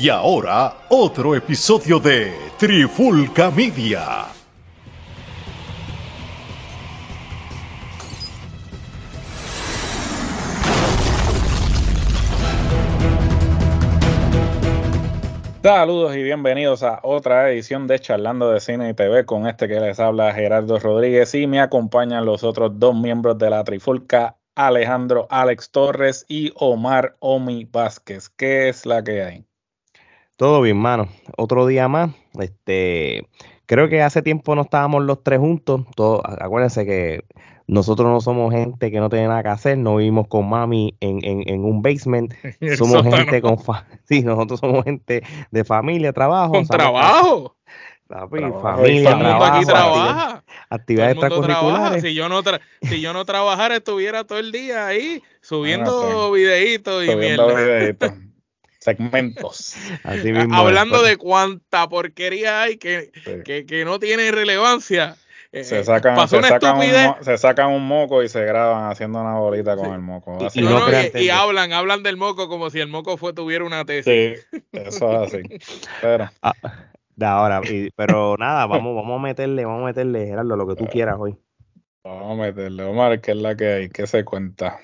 Y ahora, otro episodio de Trifulca Media. Saludos y bienvenidos a otra edición de Charlando de Cine y TV con este que les habla Gerardo Rodríguez y me acompañan los otros dos miembros de la Trifulca, Alejandro Alex Torres y Omar Omi Vázquez. ¿Qué es la que hay? Todo bien, mano. Otro día más. Este, creo que hace tiempo no estábamos los tres juntos. Todo, acuérdense que nosotros no somos gente que no tiene nada que hacer, no vivimos con mami en, en, un basement, somos gente con sí, nosotros somos gente de familia, trabajo. Con trabajo. familia, trabajo, aquí trabaja. Actividades extracurriculares. Si yo no si yo no trabajara estuviera todo el día ahí subiendo videitos y videitos segmentos. Hablando de cuánta porquería hay que, que, no tiene relevancia. Eh, se, sacan, se, sacan un, se, sacan un, moco y se graban haciendo una bolita con el moco. y, hablan, hablan del moco como si el moco fue, tuviera una tesis. Sí, eso es así. Pero, ah, ahora, pero nada, vamos, vamos a meterle, vamos a meterle, Gerardo, lo que tú quieras hoy. Vamos a meterle, Omar, que es la que hay, que se cuenta.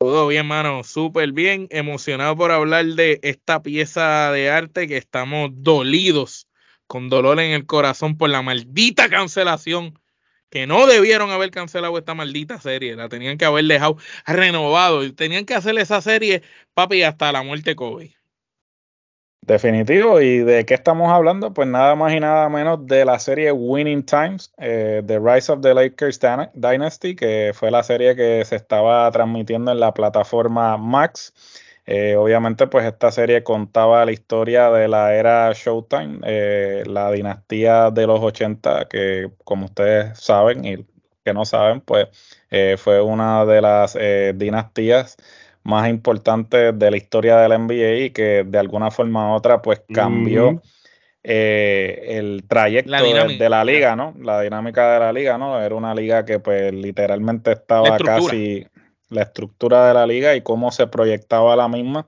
Todo bien, mano, súper bien, emocionado por hablar de esta pieza de arte que estamos dolidos, con dolor en el corazón por la maldita cancelación, que no debieron haber cancelado esta maldita serie, la tenían que haber dejado renovado, y tenían que hacer esa serie, papi, hasta la muerte COVID. Definitivo. ¿Y de qué estamos hablando? Pues nada más y nada menos de la serie Winning Times, eh, The Rise of the Lakers Dynasty, que fue la serie que se estaba transmitiendo en la plataforma Max. Eh, obviamente, pues esta serie contaba la historia de la era Showtime, eh, la dinastía de los 80, que como ustedes saben y que no saben, pues fue una de las dinastías más importantes de la historia del NBA y que de alguna forma u otra pues cambió eh, el trayecto de, la liga, ¿no? La dinámica de la liga, ¿no? Era una liga que pues literalmente estaba casi la estructura de la liga y cómo se proyectaba la misma.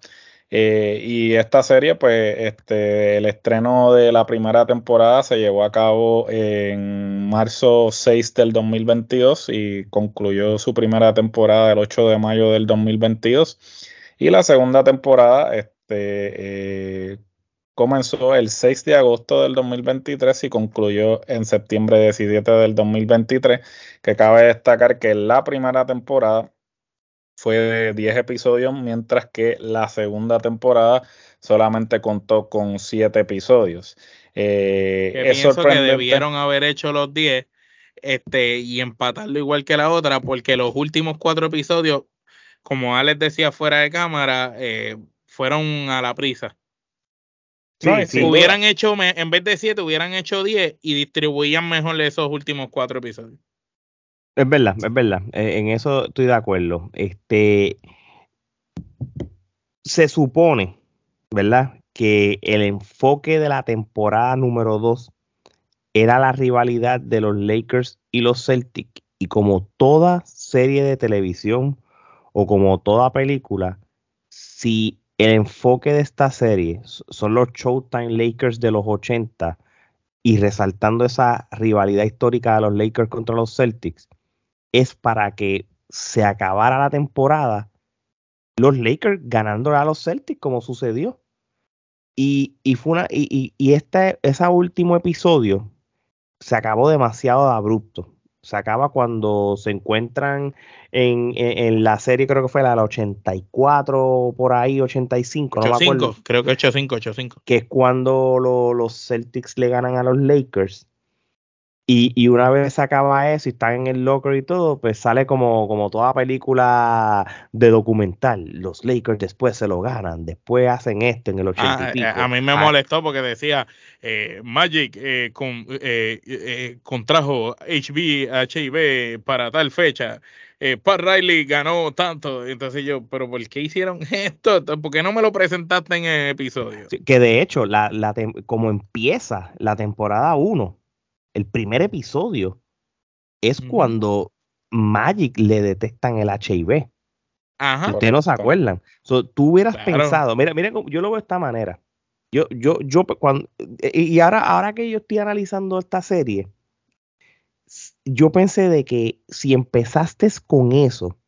Eh, y esta serie, pues, este, el estreno de la primera temporada se llevó a cabo en marzo 6 del 2022 y concluyó su primera temporada el 8 de mayo del 2022. Y la segunda temporada, este, eh, comenzó el 6 de agosto del 2023 y concluyó en septiembre 17 del 2023, que cabe destacar que la primera temporada fue de 10 episodios, mientras que la segunda temporada solamente contó con 7 episodios. Eh, es pienso que debieron haber hecho los 10 este, y empatarlo igual que la otra, porque los últimos 4 episodios, como Alex decía fuera de cámara, eh, fueron a la prisa. si hubieran hecho, en vez de 7, hubieran hecho 10 y distribuían mejor esos últimos 4 episodios. Es verdad, es verdad. Eh, en eso estoy de acuerdo. Este se supone, ¿verdad? Que el enfoque de la temporada número 2 era la rivalidad de los Lakers y los Celtics. Y como toda serie de televisión o como toda película, si el enfoque de esta serie son los Showtime Lakers de los 80 y resaltando esa rivalidad histórica de los Lakers contra los Celtics, es para que se acabara la temporada los Lakers ganándole a los Celtics como sucedió. Y, fue una, y, y, este ese último episodio se acabó demasiado abrupto. Se acaba cuando se encuentran en, la serie, creo que fue la, la 84, por ahí, 85, no me acuerdo. Creo que 85, 85. Que es cuando los Celtics le ganan a los Lakers. Y, una vez se acaba eso y están en el locker y todo, pues sale como, como toda película de documental. Los Lakers después se lo ganan, después hacen esto en el 80 y ah, pico. A mí me ah. molestó porque decía eh, Magic eh, con, eh, contrajo HB, HIV para tal fecha. Pat Riley ganó tanto. Entonces yo, ¿pero por qué hicieron esto? ¿Por qué no me lo presentaste en el episodio? que de hecho, la, la como empieza la temporada 1 el primer episodio es cuando Magic le detectan el HIV. Ajá. Ustedes no se acuerdan. tú hubieras pensado, mira, mira, yo lo veo de esta manera. Yo, yo, yo, cuando, y ahora, ahora que yo estoy analizando esta serie, yo pensé de que si empezaste con eso,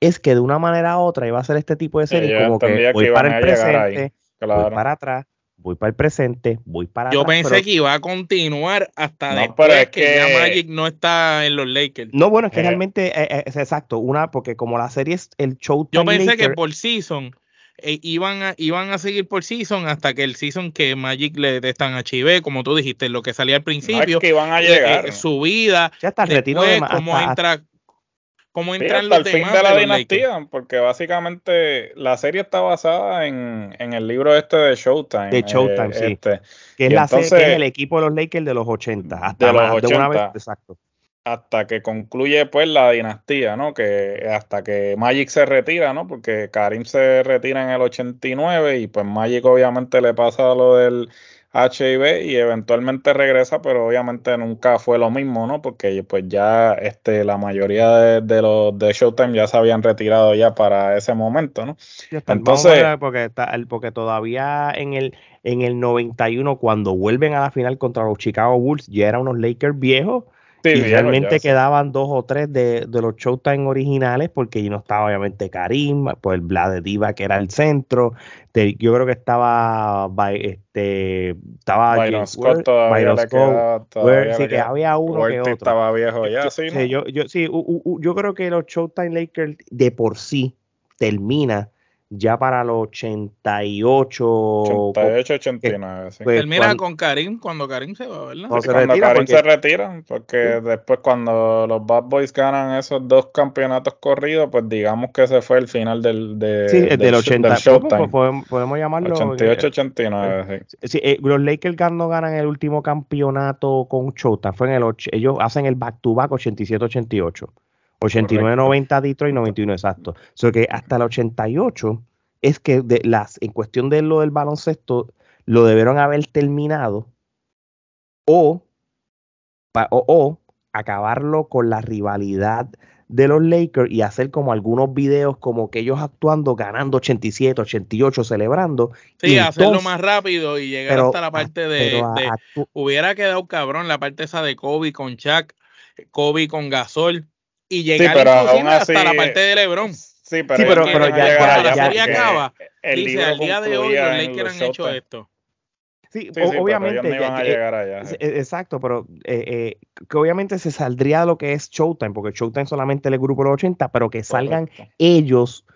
es que de una manera u otra iba a ser este tipo de serie, como que voy para el presente, voy para atrás, voy para el presente, voy para Yo pensé que iba a continuar hasta después que, ya Magic no está en los Lakers. No, bueno, es que eh. realmente eh, eh, es exacto, una, porque como la serie es el show Yo pensé que por season iban, a, iban a seguir por season hasta que el season que Magic le están a Chive, como tú dijiste, lo que salía al principio. que iban a llegar. su vida. Ya está retiro de, cómo entra cómo entran el fin de la dinastía, porque básicamente la serie está basada en, el libro este de Showtime. De Showtime, sí. Este. Que es, la serie, que es el equipo de los Lakers de los 80. Hasta de los 80. una vez, exacto. Hasta que concluye pues la dinastía, ¿no? Que hasta que Magic se retira, ¿no? Porque Karim se retira en el 89 y pues Magic obviamente le pasa lo del HIV y eventualmente regresa, pero obviamente nunca fue lo mismo, ¿no? Porque pues ya este, la mayoría de, los de Showtime ya se habían retirado ya para ese momento, ¿no? Entonces, porque, está, porque todavía en el, en el 91, cuando vuelven a la final contra los Chicago Bulls, ya eran unos Lakers viejos y realmente quedaban dos o tres de, los Showtime originales, porque no estaba obviamente Karim, pues el de Diva que era el centro. yo creo que estaba este estaba Byron Scott todavía sí, que había uno que otro. estaba viejo ya, sí, yo, yo, sí, yo creo que los Showtime Lakers de por sí termina ya para los 88. 88, 89, sí. Pues, Termina con Karim cuando Karim se va, ¿verdad? cuando Karim se retira, porque después cuando los Bad Boys ganan esos dos campeonatos corridos, pues digamos que ese fue el final del, de, sí, del, 80, Showtime. Podemos, llamarlo. 88, 89, sí. sí eh, los Lakers no ganan el último campeonato con Showtime, fue en el ellos hacen el back-to-back 87-88. 89-90 Detroit, 91 exacto. O sea que hasta el 88 es que de las, en cuestión de lo del baloncesto, lo debieron haber terminado o, o, acabarlo con la rivalidad de los Lakers y hacer como algunos videos como que ellos actuando, ganando 87, 88, celebrando. Sí, hacerlo más rápido y llegar hasta la parte de... hubiera quedado cabrón la parte esa de Kobe con Chuck, Kobe con Gasol y llegar hasta la parte de LeBron. Sí, pero, pero, ya, la serie acaba. El dice, al día de hoy los Lakers han hecho esto. Sí, obviamente. no iban a llegar allá. Exacto, pero eh, eh, que obviamente se saldría de lo que es Showtime, porque Showtime solamente es el grupo de los 80, pero que salgan ellos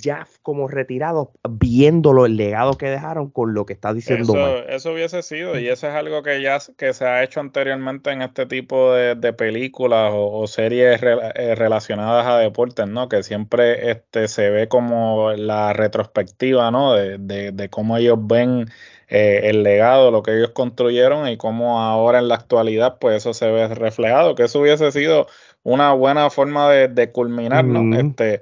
ya como retirados, viéndolo el legado que dejaron con lo que está diciendo. Eso, eso hubiese sido, y eso es algo que ya que se ha hecho anteriormente en este tipo de, películas o, series eh, relacionadas a deportes, ¿no? Que siempre este, se ve como la retrospectiva, ¿no? De, de, cómo ellos ven eh, el legado, lo que ellos construyeron y cómo ahora en la actualidad, pues eso se ve reflejado, que eso hubiese sido una buena forma de, culminar, ¿no? Este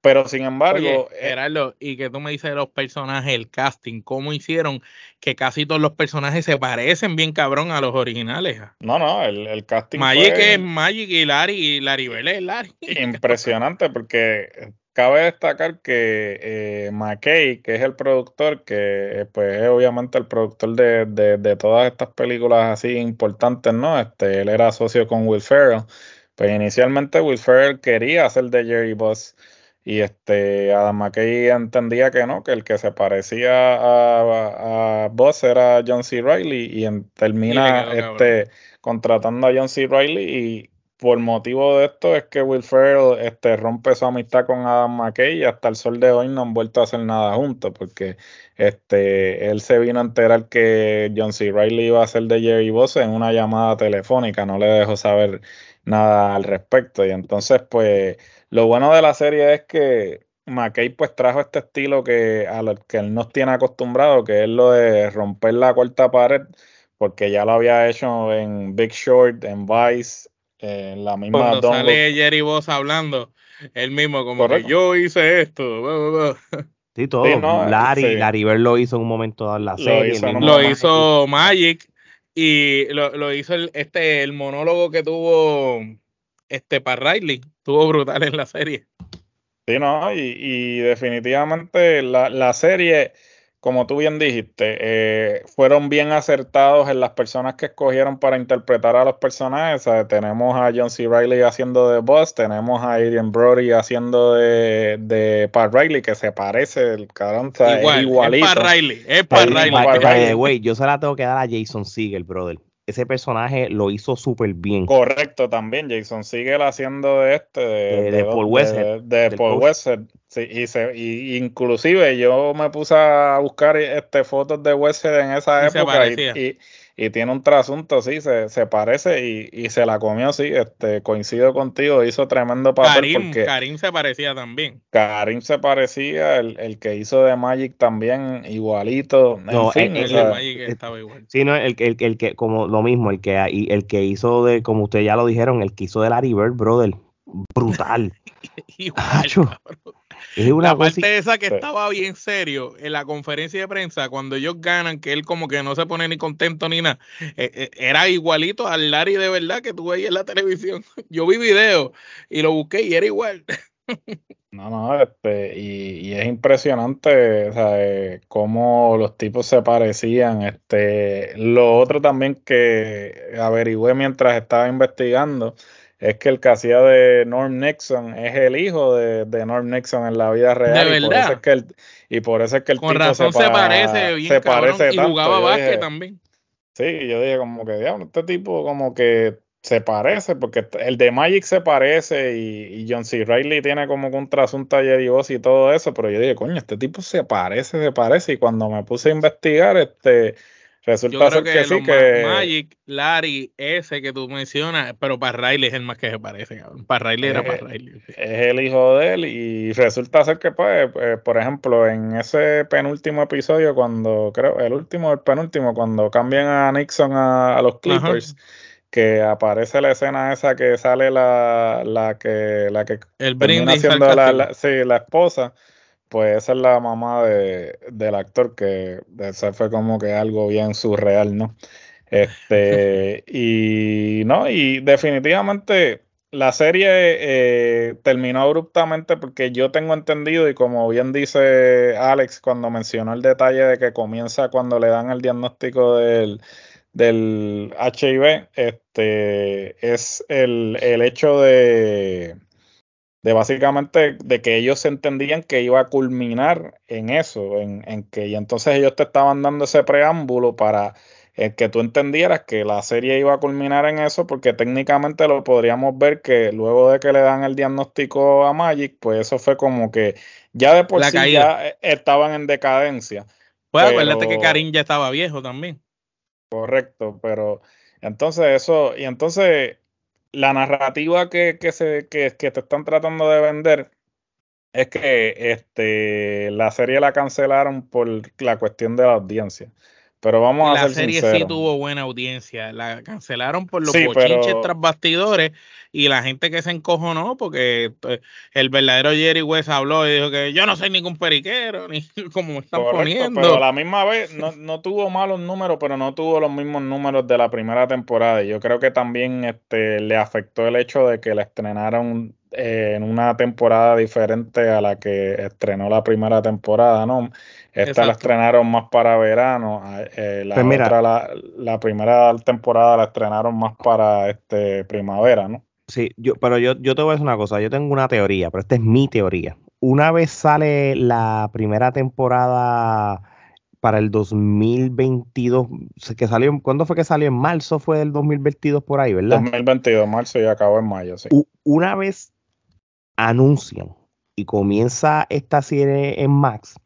pero sin embargo. Eh, Gerardo, y que tú me dices de los personajes, el casting, cómo hicieron que casi todos los personajes se parecen bien cabrón a los originales. No, no, el, el casting. Magic es Magic y Larry, y Larry Bell es Larry. Impresionante, porque cabe destacar que eh, McKay, que es el productor, que eh, pues es obviamente el productor de, de, de, todas estas películas así importantes, ¿no? Este, él era socio con Will Ferrell. Pues inicialmente Will Ferrell quería hacer de Jerry Boss y este Adam McKay entendía que no, que el que se parecía a, a Boss era John C. Riley y termina este, contratando a John C. Riley y por motivo de esto es que Will Ferrell este, rompe su amistad con Adam McKay y hasta el sol de hoy no han vuelto a hacer nada juntos porque este, él se vino a enterar que John C. Riley iba a ser de Jerry Boss en una llamada telefónica, no le dejó saber nada al respecto y entonces pues lo bueno de la serie es que McKay pues trajo este estilo que a lo que él nos tiene acostumbrado, que es lo de romper la cuarta pared, porque ya lo había hecho en Big Short, en Vice, en la misma Cuando sale Jerry Boss hablando, él mismo como que yo hice esto. Sí, todo. Larry, Larry Bird lo hizo en un momento dado en la serie. Lo hizo, Magic y lo, lo hizo el, este, el monólogo que tuvo este para Riley. Estuvo brutal en la serie. Sí, no, y, definitivamente la, serie como tú bien dijiste, eh, fueron bien acertados en las personas que escogieron para interpretar a los personajes. tenemos a John C. Riley haciendo de Boss, tenemos a Adrian Brody haciendo de, de Pat Riley, que se parece, el cabrón, igualito. Es Pat Riley, es Pat Riley. yo se la tengo que dar a Jason Segel, brother ese personaje lo hizo súper bien. Correcto, también. Jason sigue haciendo de este. De, Paul Westhead. De, Paul Westhead. Sí, y, se, y inclusive yo me puse a buscar este fotos de Westhead en esa época y, y tiene un trasunto, sí, se, se parece y, y, se la comió, sí, este, coincido contigo, hizo tremendo papel. Karim, porque Karim se parecía también. Karim se parecía, el, el que hizo de Magic también, igualito. No, el, de Magic estaba igual. Sí, no, el, el, el, que, como lo mismo, el que, el que hizo de, como ustedes ya lo dijeron, el que hizo de Larry Bird, brother, brutal. igual, es una la parte esa que estaba bien serio en la conferencia de prensa, cuando ellos ganan, que él como que no se pone ni contento ni nada, eh, eh, era igualito al Larry de verdad que tú veías en la televisión. Yo vi video y lo busqué y era igual. No, no, este, y, es impresionante, o cómo los tipos se parecían. Este, lo otro también que averigüé mientras estaba investigando es que el que hacía de Norm Nixon es el hijo de, Norm Nixon en la vida real. De y verdad. Por eso es que el, y por eso es que el Con razón se, parece bien se parece y jugaba básquet también. Sí, yo dije como que, diablo, este tipo como que se parece, porque el de Magic se parece y, John C. Riley tiene como que un trasunto a Jerry Boss y todo eso, pero yo dije, coño, este tipo se parece, se parece, y cuando me puse a investigar, este Resulta ser que, sí que Magic, Larry, ese que tú mencionas, pero para Riley es el más que se parece, Para Riley era para Riley. Es el hijo de él y resulta ser que, pues, eh, por ejemplo, en ese penúltimo episodio, cuando creo, el último, el penúltimo, cuando cambian a Nixon a, los Clippers, que aparece la escena esa que sale la, la que, la que el brindis siendo la, sí, la esposa pues esa es la mamá de, del actor, que ese fue como que algo bien surreal, ¿no? Este, y no, y definitivamente la serie eh, terminó abruptamente porque yo tengo entendido, y como bien dice Alex cuando mencionó el detalle de que comienza cuando le dan el diagnóstico del, del HIV, este, es el, el hecho de de básicamente de que ellos entendían que iba a culminar en eso, en, en, que y entonces ellos te estaban dando ese preámbulo para eh, que tú entendieras que la serie iba a culminar en eso, porque técnicamente lo podríamos ver que luego de que le dan el diagnóstico a Magic, pues eso fue como que ya de por sí ya eh, estaban en decadencia. Pues acuérdate que Karim ya estaba viejo también. Correcto, pero entonces eso, y entonces la narrativa que, que, se, que, que, te están tratando de vender es que este, la serie la cancelaron por la cuestión de la audiencia. Pero vamos a la serie sí tuvo buena audiencia. La cancelaron por los bochinches tras bastidores y la gente que se encojonó porque pues, el verdadero Jerry West habló y dijo que yo no soy ningún periquero, ni como me están poniendo. Pero a la misma vez no, no, tuvo malos números, pero no tuvo los mismos números de la primera temporada. Y yo creo que también este, le afectó el hecho de que la estrenaron eh, en una temporada diferente a la que estrenó la primera temporada, ¿no? Esta la estrenaron más para verano, eh, la, pues otra, la, primera temporada la estrenaron más para este primavera, ¿no? Sí, yo, pero yo, yo te voy a decir una cosa, yo tengo una teoría, pero esta es mi teoría. Una vez sale la primera temporada para el 2022, que salió, ¿cuándo fue que salió? En marzo fue del 2022 por ahí, ¿verdad? 2022, marzo y acabó en mayo, sí. Una vez anuncian y comienza esta serie en Max,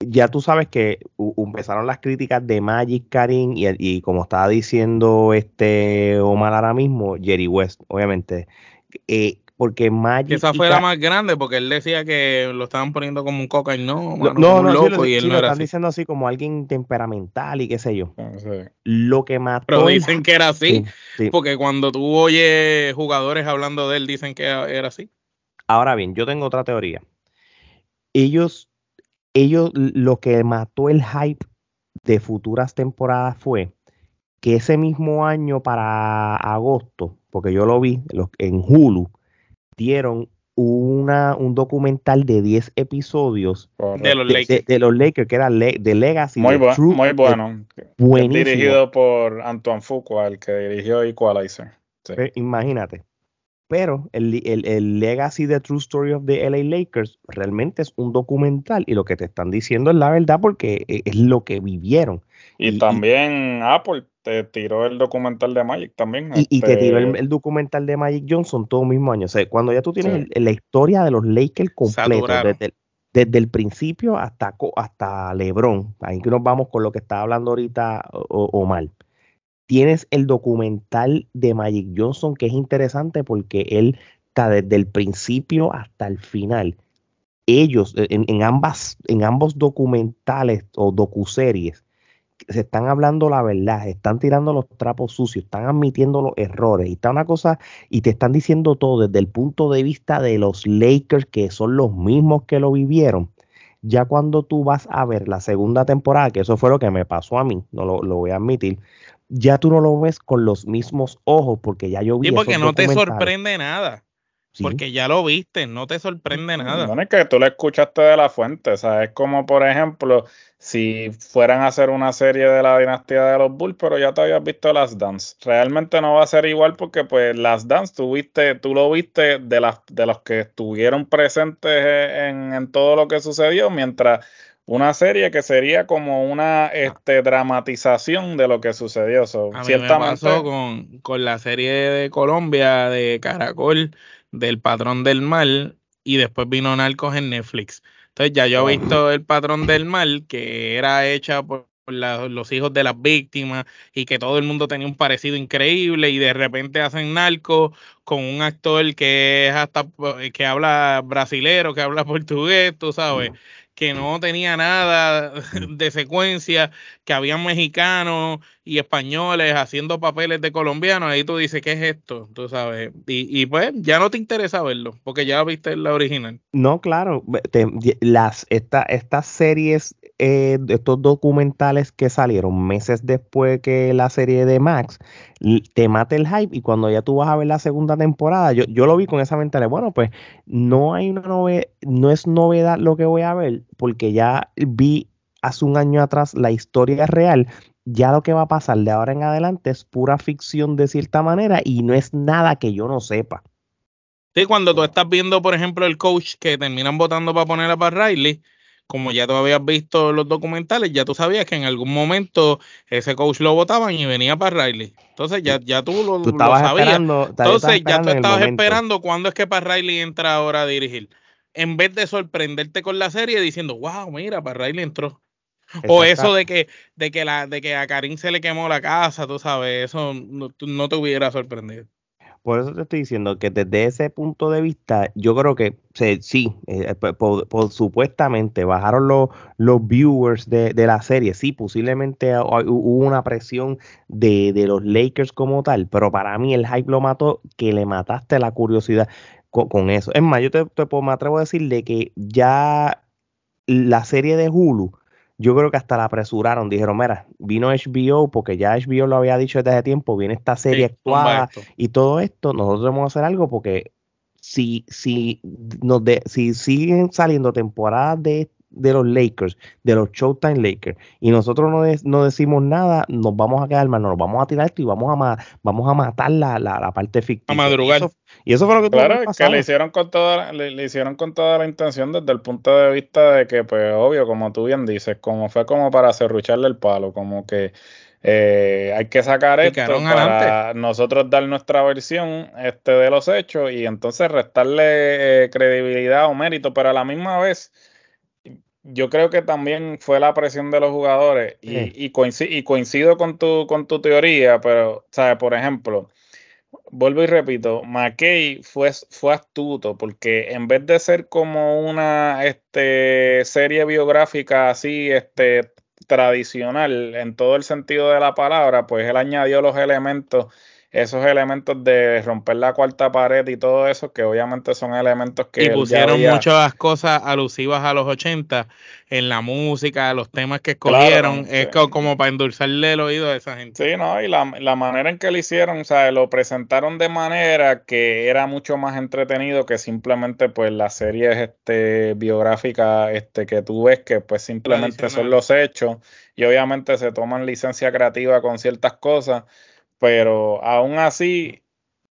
ya tú sabes que empezaron las críticas de Magic Karim y, como estaba diciendo este Omar ahora mismo, Jerry West, obviamente. Eh, porque Magic. esa fue la más grande, porque él decía que lo estaban poniendo como un coca y no, no, no, loco y él no era están diciendo así como alguien temperamental y qué sé yo. Ah, lo que mató. Pero dicen que era así, porque cuando tú oyes jugadores hablando de él, dicen que era así. Ahora bien, yo tengo otra teoría. Ellos ellos lo que mató el hype de futuras temporadas fue que ese mismo año para agosto, porque yo lo vi en Hulu, dieron una, un documental de 10 episodios de los, Lakers. De, los Lakers, que era de Legacy. Muy, muy bueno. Dirigido por Antoine Fuqua, el que dirigió Equalizer. Imagínate. Pero el, el, Legacy de True Story of the LA Lakers realmente es un documental y lo que te están diciendo es la verdad porque e, es lo que vivieron. Y, también Apple te tiró el documental de Magic también. Y, te tiró este el, documental de Magic Johnson todo el mismo año. O sea, cuando ya tú tienes la historia de los Lakers completo, desde el, principio hasta, hasta LeBron, ahí que nos vamos con lo que está hablando ahorita Omar tienes el documental de Magic Johnson que es interesante porque él está desde el principio hasta el final. Ellos, e, en, ambas, en ambos documentales o docuseries, se están hablando la verdad, están tirando los trapos sucios, están admitiendo los errores, y está una cosa, y te están diciendo todo desde el punto de vista de los Lakers, que son los mismos que lo vivieron. Ya cuando tú vas a ver la segunda temporada, que eso fue lo que me pasó a mí, no lo, lo voy a admitir, ya tú no lo ves con los mismos ojos porque ya yo vi. Sí, porque no te sorprende nada. Porque ya lo viste, no te sorprende nada. No es que tú lo escuchaste de la fuente, o sea, es como por ejemplo, si fueran a hacer una serie de la dinastía de los Bulls, pero ya te habías visto las Dance. Realmente no va a ser igual porque pues las Dance tú viste, tú lo viste de las de los que estuvieron presentes en, en todo lo que sucedió, mientras una serie que sería como una este, dramatización de lo que sucedió. a mí me pasó con, con, la serie de Colombia de Caracol del Patrón del Mal y después vino Narcos en Netflix. Entonces ya yo he visto El Patrón del Mal que era hecha por los hijos de las víctimas y que todo el mundo tenía un parecido increíble y de repente hacen narco con un actor que es hasta que habla brasilero, que habla portugués, tú sabes que no tenía nada de secuencia, que había mexicanos y españoles haciendo papeles de colombianos, ahí tú dices, ¿qué es esto? Tú sabes, y, pues ya no te interesa verlo, porque ya viste la original. No, claro, las, esta, estas series, eh, estos documentales que salieron meses después que la serie de Max, te mata el hype y cuando ya tú vas a ver la segunda temporada, yo, yo lo vi con esa mentalidad, bueno, pues no hay una novedad, no es novedad lo que voy a ver, porque ya vi hace un año atrás la historia real, ya lo que va a pasar de ahora en adelante es pura ficción de cierta manera y no es nada que yo no sepa. Sí, cuando tú estás viendo, por ejemplo, el coach que terminan votando para poner a Pat Riley, como ya tú habías visto los documentales, ya tú sabías que en algún momento ese coach lo votaban y venía para Riley. Entonces ya, ya tú lo, sabías. Entonces ya tú estabas esperando cuándo es que para Riley entra ahora a dirigir. En vez de sorprenderte con la serie diciendo, wow, mira, para Riley entró. O eso de que, de que la, de que a Karim se le quemó la casa, tú sabes, eso no, no te hubiera sorprendido. Por eso te estoy diciendo que desde ese punto de vista, yo creo que sí, eh, por, supuestamente bajaron los, los viewers de, la serie. Sí, posiblemente hubo una presión de, los Lakers como tal, pero para mí el hype lo mató, que le mataste la curiosidad con, eso. Es más, yo te, te, me atrevo a decirle que ya la serie de Hulu yo creo que hasta la apresuraron. Dijeron, mira, vino HBO, porque ya HBO lo había dicho desde hace tiempo, viene esta serie actuada y todo esto, nosotros debemos hacer algo porque si, si, nos de, si siguen saliendo temporadas de de los Lakers, de los Showtime Lakers, y nosotros no, no decimos nada, nos vamos a quedar mal, nos vamos a tirar esto y vamos a, vamos a matar la, la, parte ficticia. A madrugar. Y eso, fue lo que Claro, que le hicieron con toda, le, hicieron con toda la intención desde el punto de vista de que, pues, obvio, como tú bien dices, como fue como para cerrucharle el palo, como que eh, hay que sacar esto para nosotros dar nuestra versión este, de los hechos y entonces restarle eh, credibilidad o mérito, pero a la misma vez yo creo que también fue la presión de los jugadores y, y, coincido, con tu, con tu teoría, pero, ¿sabes? Por ejemplo, vuelvo y repito, McKay fue, fue astuto porque en vez de ser como una este, serie biográfica así este, tradicional en todo el sentido de la palabra, pues él añadió los elementos esos elementos de romper la cuarta pared y todo eso, que obviamente son elementos que... Y pusieron muchas cosas alusivas a los 80 en la música, los temas que escogieron, es como para endulzarle el oído a esa gente. Sí, ¿no? Y la, manera en que lo hicieron, o sea, lo presentaron de manera que era mucho más entretenido que simplemente pues las series este, biográficas este, que tú ves, que pues simplemente son los hechos y obviamente se toman licencia creativa con ciertas cosas pero aún así,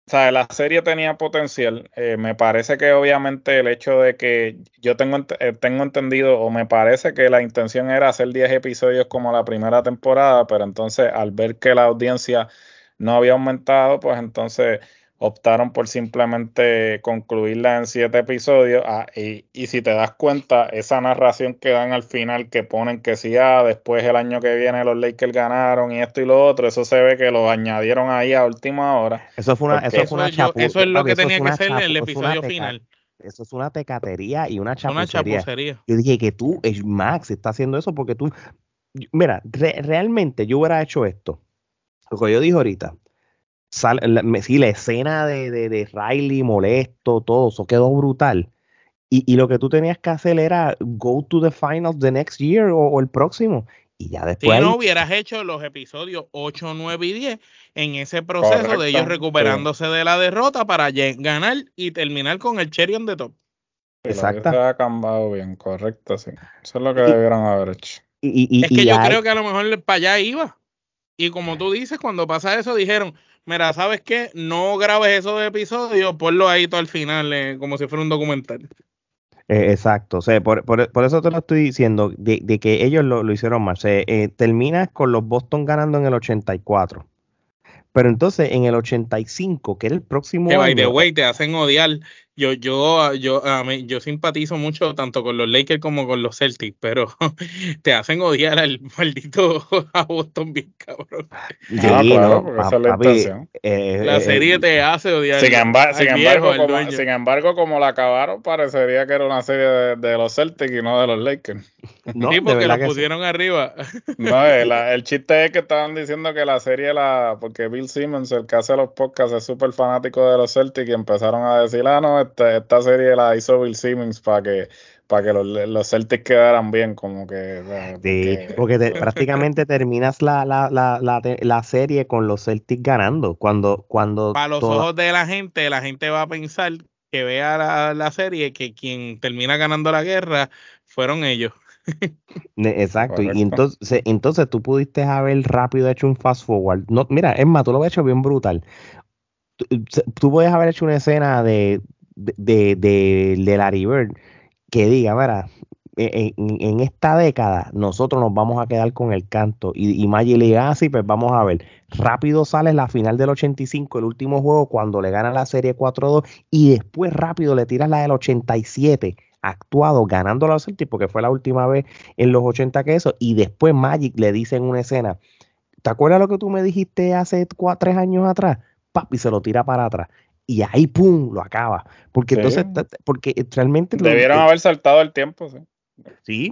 o sea, la serie tenía potencial. Eh, me parece que obviamente el hecho de que yo tengo, eh, tengo entendido, o me parece que la intención era hacer 10 episodios como la primera temporada, pero entonces al ver que la audiencia no había aumentado, pues entonces optaron por simplemente concluirla en siete episodios. Ah, y, si te das cuenta, esa narración que dan al final, que ponen que si ya ah, después el año que viene los Lakers ganaron y esto y lo otro, eso se ve que lo añadieron ahí a última hora. Eso fue una, eso, fue una eso es lo que tenía que ser en el episodio final. Eso es una tecatería y una chapucería. Yo dije que tú, Max, está haciendo eso porque tú. Mira, realmente yo hubiera hecho esto. Lo que yo dije ahorita la, sí, la escena de, de, Riley molesto, todo, eso quedó brutal. Y, lo que tú tenías que hacer era go to the finals the next year o, el próximo. Y ya después. Si no hubieras hecho los episodios 8, 9 y 10 en ese proceso de ellos recuperándose de la derrota para ganar y terminar con el cherry on the top. Exacto. Se ha cambiado bien, correcto, sí. Eso es lo que debieron haber hecho. Y, es que yo creo que a lo mejor para allá iba. Y como tú dices, cuando pasa eso, dijeron, mira, ¿sabes qué? No grabes esos episodios, ponlo ahí todo al final, eh, como si fuera un documental. Eh, exacto, o sea, por, eso te lo estoy diciendo, de, que ellos lo, hicieron mal. Eh, termina con los Boston ganando en el 84. Pero entonces en el 85, que era el próximo que by the way, te hacen odiar. Yo, yo, yo, yo simpatizo mucho tanto con los Lakers como con los Celtics, pero te hacen odiar al maldito a Boston bien cabrón. Sí, ah, claro, porque esa es la intención. Eh, la serie te hace odiar. Sin, embargo, como, sin embargo, como la acabaron, parecería que era una serie de, los Celtics y no de los Lakers. No, sí, porque la pusieron arriba. No, el, el, chiste es que estaban diciendo que la serie, la porque Bill Simmons, el que hace los podcasts, es súper fanático de los Celtics y empezaron a decir, ah, no, esta, esta serie la hizo Bill Simmons para que para que los, los, Celtics quedaran bien, como que... Sí, porque, prácticamente terminas la, la, la, la, serie con los Celtics ganando. Cuando, cuando para los ojos de la gente, la gente va a pensar que vea la, serie que quien termina ganando la guerra fueron ellos. Exacto, y entonces, entonces tú pudiste haber rápido hecho un fast forward. No, mira, es más, tú lo has hecho bien brutal. Tú, tú puedes haber hecho una escena de, de, de, de Larry Bird que diga, mira, e, en, esta década nosotros nos vamos a quedar con el canto y, y Maggie le así, ah, pues vamos a ver, rápido sale la final del 85, el último juego cuando le gana la serie 4-2 y después rápido le tiras la del 87 actuado ganando la Celtics porque fue la última vez en los 80 que eso y después Magic le dice en una escena, ¿te acuerdas lo que tú me dijiste hace cuatro, tres años atrás? Papi se lo tira para atrás y ahí pum, lo acaba. Porque entonces, porque realmente... Debieron haber saltado el tiempo, sí. Sí,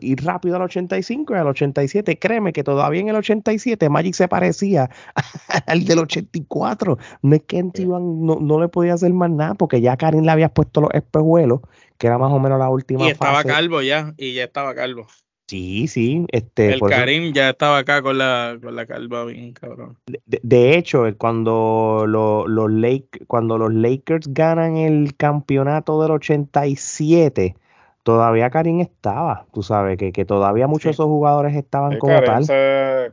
ir rápido al 85 y al 87. Créeme que todavía en el 87 Magic se parecía al del 84. No es que no, no, le podía hacer más nada porque ya Karim le había puesto los espejuelos, que era más o menos la última. Y estaba calvo ya, y ya estaba calvo. Sí, sí. Este, el Karim ya estaba acá con la, con la calva bien cabrón. De, hecho, cuando, los Lake, cuando los Lakers ganan el campeonato del 87, todavía Karim estaba, tú sabes, que, que todavía muchos de esos jugadores estaban como tal.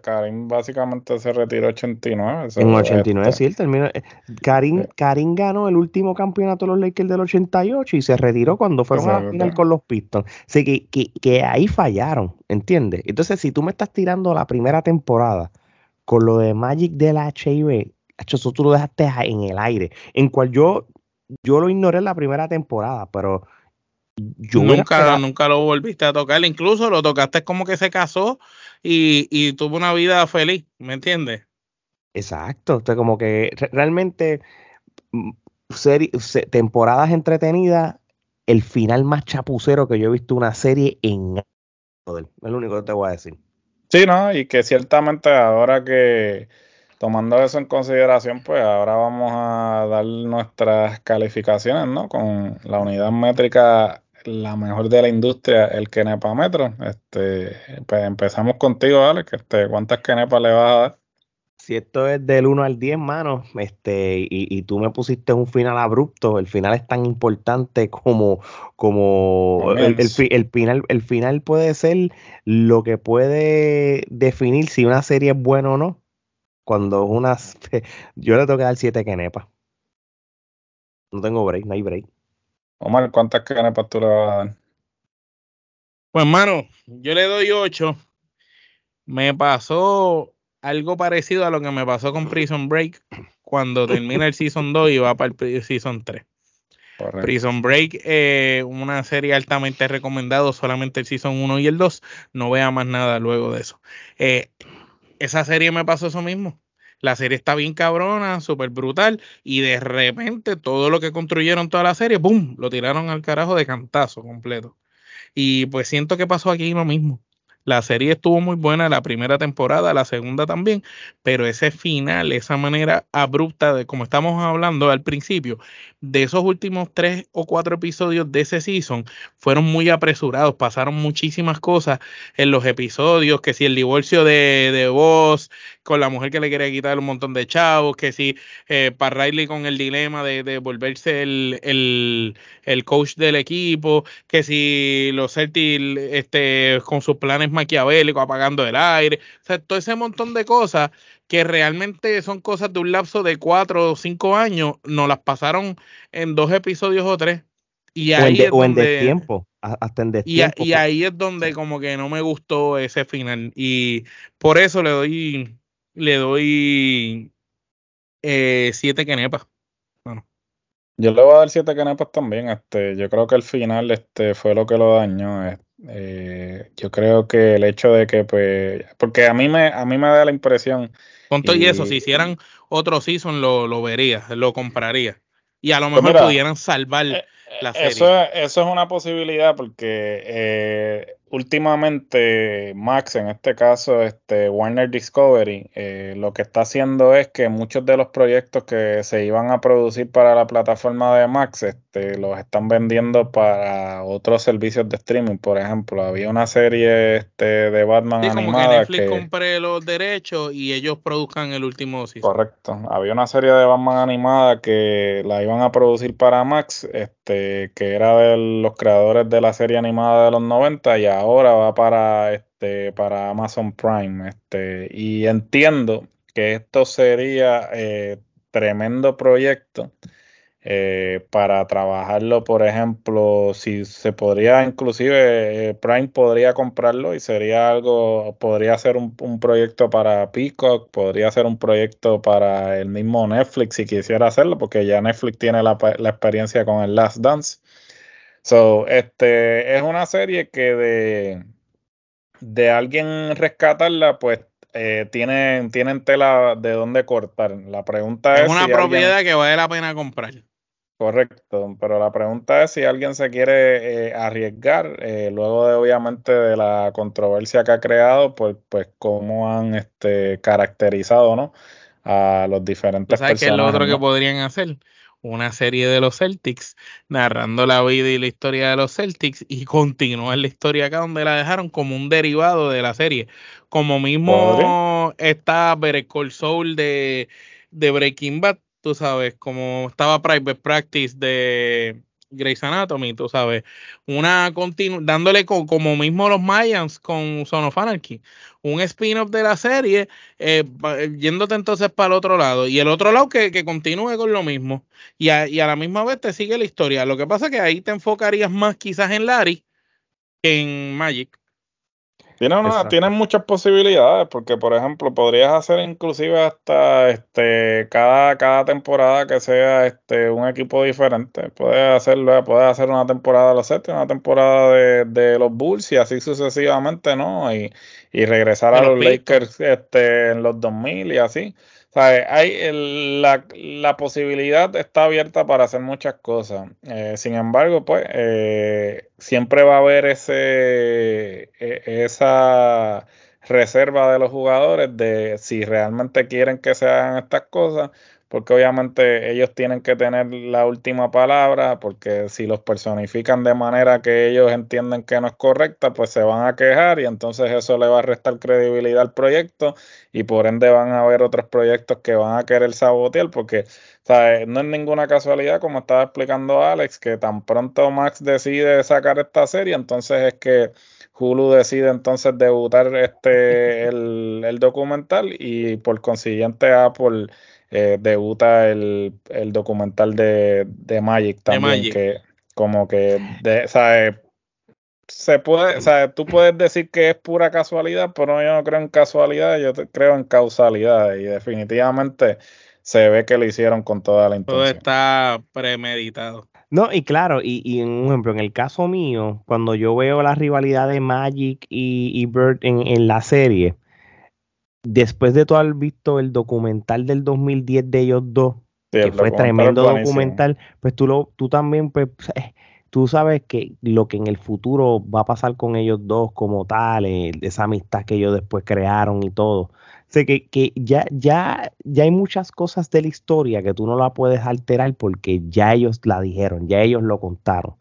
Karim básicamente se retiró 89. En 89, sí, él terminó. Eh, Karim, Karim ganó el último campeonato de los Lakers del 88 y se retiró cuando fueron a la final con los Pistons. Así que, que, que ahí fallaron, ¿entiendes? Entonces, si tú me estás tirando la primera temporada con lo de Magic de la HIV, eso tú lo dejaste en el aire, en cual yo, yo lo ignoré en la primera temporada, pero nunca, nunca lo volviste a tocar, incluso lo tocaste como que se casó y, tuvo una vida feliz, ¿me entiendes? Exacto, como que realmente mm, temporadas entretenidas, el final más chapucero que yo he visto una serie en es lo único que te voy a decir. Sí, ¿no? Y que ciertamente ahora que tomando eso en consideración, pues ahora vamos a dar nuestras calificaciones, ¿no? Con la unidad métrica, la mejor de la industria, el Kenepa Metro. Este, pues empezamos contigo, Alex. Este, ¿Cuántas Kenepa le vas a dar? Si esto es del 1 al 10, mano, este, y, y, tú me pusiste un final abrupto, el final es tan importante como, como el, el, final, el final puede ser lo que puede definir si una serie es buena o no. Cuando una yo le tengo que dar 7 kenepas. No tengo break, no hay break. Omar, ¿cuántas kenepas tú le vas a dar? Pues, mano, yo le doy 8. Me pasó algo parecido a lo que me pasó con Prison Break cuando termina el Season 2 y va para el Season 3. Prison Break, eh, una serie altamente recomendada, solamente el Season 1 y el 2. No vea más nada luego de eso. Eh, esa serie me pasó eso mismo. La serie está bien cabrona, súper brutal, y de repente todo lo que construyeron toda la serie, ¡pum! Lo tiraron al carajo de cantazo completo. Y pues siento que pasó aquí lo mismo. La serie estuvo muy buena la primera temporada, la segunda también, pero ese final, esa manera abrupta de como estamos hablando al principio, de esos últimos tres o cuatro episodios de ese season, fueron muy apresurados, pasaron muchísimas cosas en los episodios, que si el divorcio de, de Voss con la mujer que le quería quitar un montón de chavos, que si eh, para Riley con el dilema de, de volverse el, el, el, coach del equipo, que si los Celtics este, con sus planes maquiavélico, apagando el aire, o sea, todo ese montón de cosas que realmente son cosas de un lapso de cuatro o cinco años, nos las pasaron en dos episodios o tres. Y ahí es donde, tiempo, hasta en y, y, ahí es donde como que no me gustó ese final. Y por eso le doy, le doy eh, siete canepas. Bueno. Yo le voy a dar siete canepas también. Este, yo creo que el final este, fue lo que lo dañó. Este eh, yo creo que el hecho de que, pues, porque a mí me, a mí me da la impresión. Con todo y, eso, si hicieran otro season, lo, lo vería, lo compraría. Y a lo pues mejor pudieran salvar eh, la serie. Eso, eso es una posibilidad porque eh, últimamente Max, en este caso este Warner Discovery, eh, lo que está haciendo es que muchos de los proyectos que se iban a producir para la plataforma de Max, los están vendiendo para otros servicios de streaming. Por ejemplo, había una serie este, de Batman sí, como que Netflix compre los derechos y ellos produzcan el último season. Correcto. Había una serie de Batman animada que la iban a producir para Max, este, que era de los creadores de la serie animada de los 90 y ahora va para este para Amazon Prime este y entiendo que esto sería eh, tremendo proyecto eh, para trabajarlo por ejemplo si se podría inclusive eh, Prime podría comprarlo y sería algo podría ser un, proyecto para Peacock podría ser un proyecto para el mismo Netflix si quisiera hacerlo porque ya Netflix tiene la, la experiencia con el Last Dance So, este es una serie que de, de alguien rescatarla, pues eh, tienen, tienen tela de dónde cortar. La pregunta es. Es una propiedad que vale la pena comprar. Correcto, pero la pregunta es si alguien se quiere eh, arriesgar, eh, luego de obviamente de la controversia que ha creado, pues, pues cómo han este, caracterizado ¿no? a los diferentes ¿Sabes qué es lo otro que podrían hacer? una serie de los Celtics, narrando la vida y la historia de los Celtics y continúa la historia acá donde la dejaron como un derivado de la serie. Como mismo está Better Soul de, de Breaking Bad, tú sabes, como estaba Private Practice de Grey's Anatomy, tú sabes, una continu dándole como mismo los Mayans con Son of Anarchy, un spin-off de la serie, eh, yéndote entonces para el otro lado, y el otro lado que, que continúe con lo mismo, y a, y a, la misma vez te sigue la historia. Lo que pasa es que ahí te enfocarías más quizás en Larry que en Magic. Tienen, muchas posibilidades, porque por ejemplo, podrías hacer inclusive hasta este cada, cada temporada que sea este un equipo diferente. Puedes hacerlo, puedes hacer una temporada de los Celtics, una temporada de, los Bulls y así sucesivamente, ¿no? Y, y regresar a los Lakers este, en los 2000 y así. Hay la, posibilidad está abierta para hacer muchas cosas. Eh, sin embargo, pues eh, siempre va a haber ese, e, esa, reserva de los jugadores de si realmente quieren que se hagan estas cosas porque obviamente ellos tienen que tener la última palabra, porque si los personifican de manera que ellos entienden que no es correcta, pues se van a quejar y entonces eso le va a restar credibilidad al proyecto y por ende van a haber otros proyectos que van a querer sabotear, porque no es ninguna casualidad, como estaba explicando Alex, que tan pronto Max decide sacar esta serie, entonces es que Hulu decide entonces debutar este el, el documental y por consiguiente Apple eh, debuta el, documental de, Magic también, que como que, de, Se puede, o tú puedes decir que es pura casualidad, pero yo no creo en casualidad, yo creo en causalidad y definitivamente se ve que lo hicieron con toda la intención. Todo está premeditado. No, y claro, y, y un ejemplo, en el caso mío, cuando yo veo la rivalidad de Magic y, y Bird en, en la serie, después de tú haber visto el documental del 2010 de ellos dos, que fue tremendo documental, pues tú, lo, tú también, pues, tú sabes que lo que en el futuro va a pasar con ellos dos como tal, esa amistad que ellos después crearon y todo. sé que, que ya, ya, ya hay muchas cosas de la historia que tú no la puedes alterar porque ya ellos la dijeron, ya ellos lo contaron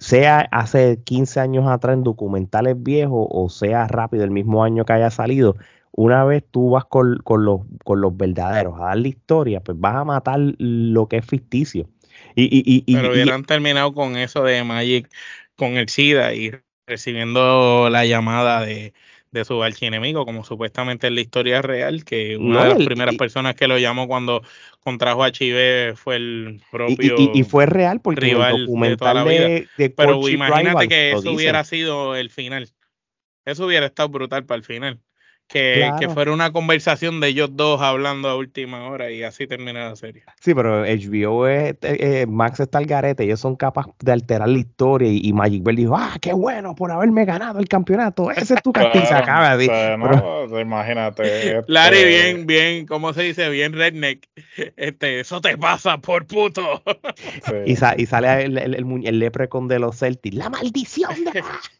sea hace 15 años atrás en documentales viejos o sea rápido el mismo año que haya salido, una vez tú vas con, los, con los verdaderos a dar la historia, pues vas a matar lo que es ficticio. Y, y, y, Pero hubieran terminado con eso de Magic, con el SIDA y recibiendo la llamada de, de su archienemigo, como supuestamente en la historia real, que una de las primeras personas que lo llamó cuando contrajo HIV fue el propio. Y, fue real porque rival el documental de, de, Pero imagínate que eso hubiera sido el final. Eso hubiera estado brutal para el final que, fuera una conversación de ellos dos hablando a última hora y así termina la serie. Sí, pero HBO es, eh, eh, Max está al garete, ellos son capaces de alterar la historia y, Magic Bell dijo, ah, qué bueno por haberme ganado el campeonato, ese es tu castigo, se acaba de no, imagínate. Larry, este bien, bien, ¿cómo se dice? Bien redneck, este, eso te pasa por puto. Y, y, sale el, el, el, el, leprecon de los Celtics, la maldición de...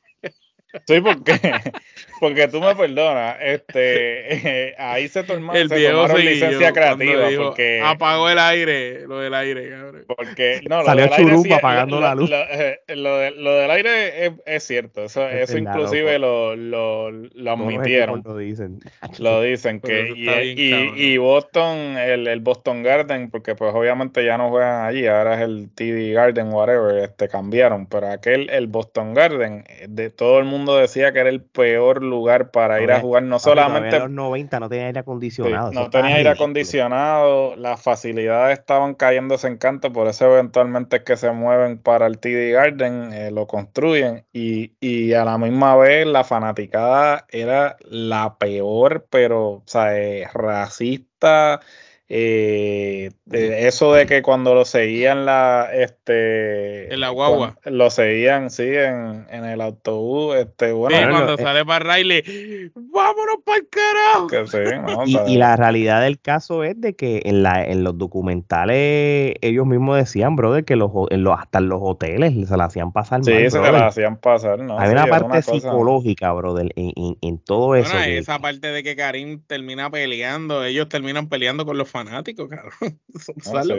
Sí, porque, porque tú me perdonas, este, ahí se, tomó, el se tomaron licencia creativa. porque, apagó el aire, lo del aire, cabrón. Porque, no, lo Salió Churupa apagando la luz. Eh, lo, lo, del aire es, es cierto, eso, eso inclusive lo, lo, lo admitieron. Lo dicen. Lo dicen, que y, y, y, Boston, el, el Boston Garden, porque pues obviamente ya no juegan allí, ahora es el TD Garden, whatever, este cambiaron, pero aquel, el Boston Garden, de todo el mundo decía que era el peor lugar para ir a jugar, no solamente... En los 90 no tenía aire acondicionado. no tenía aire acondicionado, las facilidades estaban cayéndose en canto, por eso eventualmente es que se mueven para el TD Garden, eh, lo construyen y, y, a la misma vez la fanaticada era la peor, pero, o sea, eh, racista eh, eso de que cuando lo seguían la este en la guagua. lo seguían sí en, en el autobús este bueno cuando eh, sale para Riley vámonos para el carajo y, la realidad del caso es de que en la en los documentales ellos mismos decían brother que los, en los hasta en los hoteles se la hacían pasar sí se la hacían pasar no hay una parte psicológica brother en, en, todo eso esa parte de que Karim termina peleando ellos terminan peleando con los fanáticos, claro.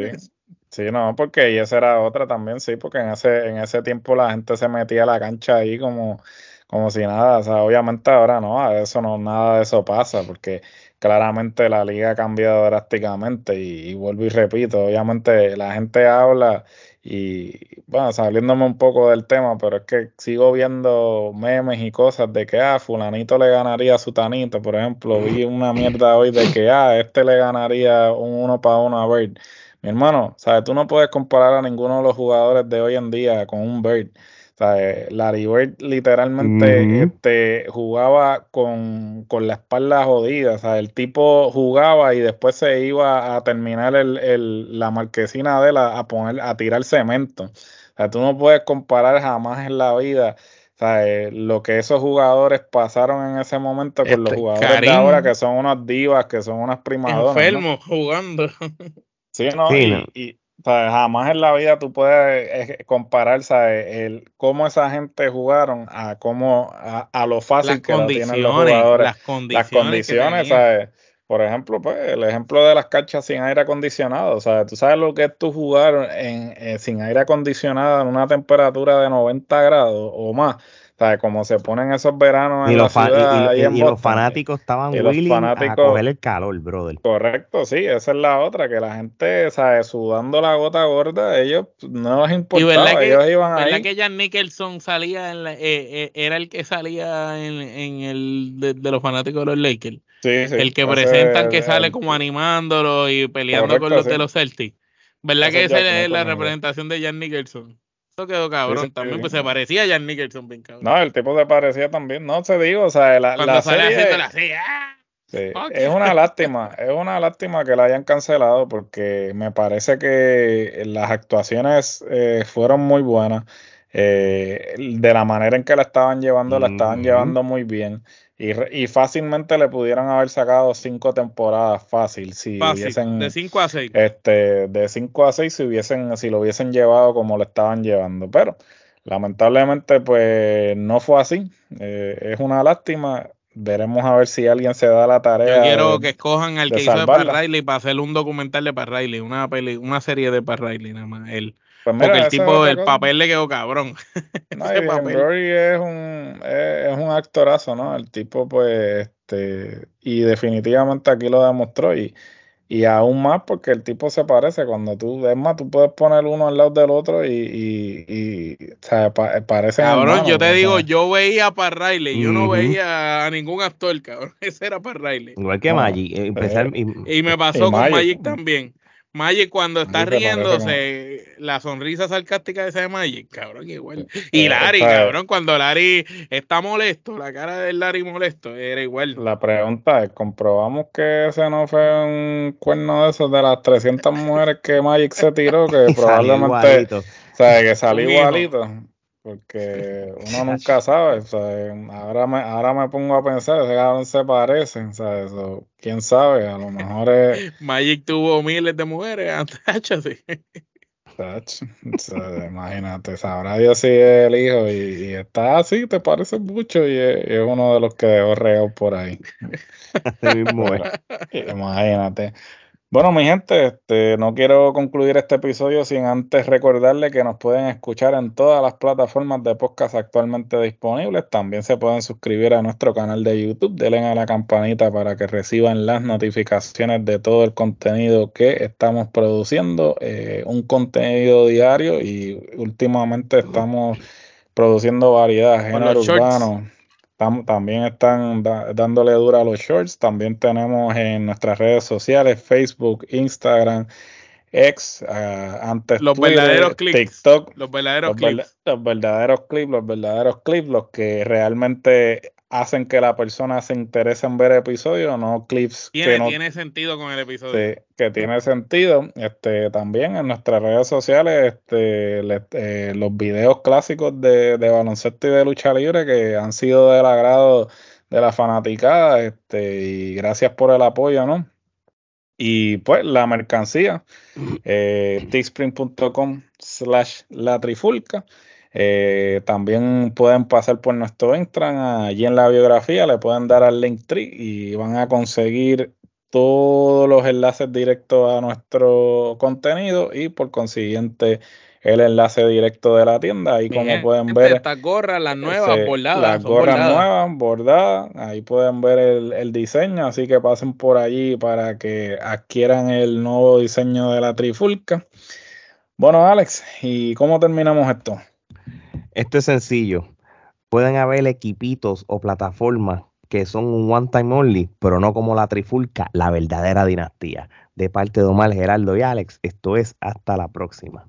sí. no, porque esa era otra también, sí, porque en ese, en ese tiempo la gente se metía a la cancha ahí como, como si nada, o sea, obviamente ahora no, eso no, nada de eso pasa, porque claramente la liga ha cambiado drásticamente y, vuelvo y repito, obviamente la gente habla y bueno, saliéndome un poco del tema, pero es que sigo viendo memes y cosas de que, ah, fulanito le ganaría a su tanito, por ejemplo, vi una mierda hoy de que, ah, este le ganaría un uno para uno a Bird. Mi hermano, ¿sabes? Tú no puedes comparar a ninguno de los jugadores de hoy en día con un Bird sea, Larry Bird literalmente este, jugaba con, la espalda jodida. O sea, el tipo jugaba y después se iba a terminar el, la marquesina de él a, poner, a tirar cemento. O sea, tú no puedes comparar jamás en la vida eh, lo que esos jugadores pasaron en ese momento con los este, jugadores de ahora, que son unas divas, que son unas primadoras. Enfermos jugando. Sí, no, y, jamás en la vida tú puedes eh, comparar El, cómo esa gente jugaron a cómo a, lo fácil que tienen los jugadores. Las condiciones. Las condiciones Por ejemplo, pues, el ejemplo de las canchas sin aire acondicionado. O sea, tú sabes lo que es tú jugar en, eh, sin aire acondicionado en una temperatura de 90 grados o más sea, Como se ponen esos veranos en la ciudad. Y, los fanáticos estaban willing a coger el calor, brother. Correcto, sí, esa es la otra, que la gente, ¿sabes? Sudando la gota gorda, ellos no les importaba, ellos iban ¿verdad que Jan Nicholson salía, en eh, eh, era el que salía en, el de, los fanáticos de los Lakers? Sí, sí. El que presentan que sale como animándolo y peleando con los de los Celtics. ¿Verdad que esa es la representación de Jan Nicholson? Quedó cabrón también, pues se parecía a Jan Nicholson, bien cabrón. No, el tipo se parecía también, no se digo, o sea, la, Cuando la serie... La ¡ah! Sí, es una lástima, es una lástima que la hayan cancelado porque me parece que las actuaciones eh, fueron muy buenas. Eh, de la manera en que la estaban llevando, la estaban llevando muy bien. Y, fácilmente le pudieran haber sacado cinco temporadas fácil si hubiesen de 5 a 6 este de 5 a 6 si hubiesen si lo hubiesen llevado como lo estaban llevando. Pero lamentablemente pues no fue así. Eh, es una lástima. Veremos a ver si alguien se da la tarea yo quiero que escojan al que hizo de Pat Riley para hacer un documental de Pat Riley una peli, una serie de Pat Riley nada más él pues Porque el tipo, el papel le quedó cabrón. No, Rory es un, es, un actorazo, ¿no? El tipo, pues, este, y definitivamente aquí lo demostró. Y, y aún más porque el tipo se parece. Cuando tú, es más, tú puedes poner uno al lado del otro y, y, y o sea, parecen. Cabrón, yo te digo, yo veía para Riley, yo no veía a ningún actor, cabrón. Ese era para Riley. Igual que Magic. Eh, empezar, y, me pasó con Magic también. Magic cuando está riéndose, la sonrisa sarcástica de ese de Magic, cabrón, igual. Y Larry, cabrón, cuando Larry está molesto, la cara de Larry molesto, era igual. La pregunta es, ¿comprobamos que ese no fue un cuerno de esos de las 300 mujeres que Magic se tiró? Que probablemente, o sea, que salió igualito porque uno nunca sabe, ahora me, ahora me pongo a pensar, ese cabrón se parecen, ¿sabes? quién sabe, a lo mejor es... Magic tuvo miles de mujeres antes, sí. imagínate, sabrá Dios si es el hijo y, está así, te parece mucho y es, uno de los que dejó reo por ahí. Imagínate. Bueno, mi gente, este, no quiero concluir este episodio sin antes recordarle que nos pueden escuchar en todas las plataformas de podcast actualmente disponibles. También se pueden suscribir a nuestro canal de YouTube. Denle a la campanita para que reciban las notificaciones de todo el contenido que estamos produciendo. Eh, un contenido diario y últimamente estamos produciendo variedad, género urbano también están dándole dura a los shorts. También tenemos en nuestras redes sociales, Facebook, Instagram, X, uh, antes los verdaderos clips, TikTok, los verdaderos clips. los verdaderos clips, los verdaderos clips, los que realmente hacen que la persona se interese en ver episodios, no clips tiene, que no, tiene sentido con el episodio. que tiene sentido. Este, también en nuestras redes sociales, este, eh, los videos clásicos de, baloncesto y de lucha libre que han sido del agrado de la fanaticada, este, y gracias por el apoyo, ¿no? Y pues la mercancía, eh, slash la trifulca. Eh, también pueden pasar por nuestro Instagram, allí en la biografía le pueden dar al link tree y van a conseguir todos los enlaces directos a nuestro contenido y por consiguiente el enlace directo de la tienda. Ahí como pueden ver. Estas gorras, las nuevas bordadas. Las gorras nuevas bordadas. Ahí pueden ver el, el, diseño. Así que pasen por allí para que adquieran el nuevo diseño de la trifulca. Bueno, Alex, ¿y cómo terminamos esto? Esto es sencillo. Pueden haber equipitos o plataformas que son un one time only, pero no como la trifulca, la verdadera dinastía. De parte de Omar, Geraldo y Alex, esto es hasta la próxima.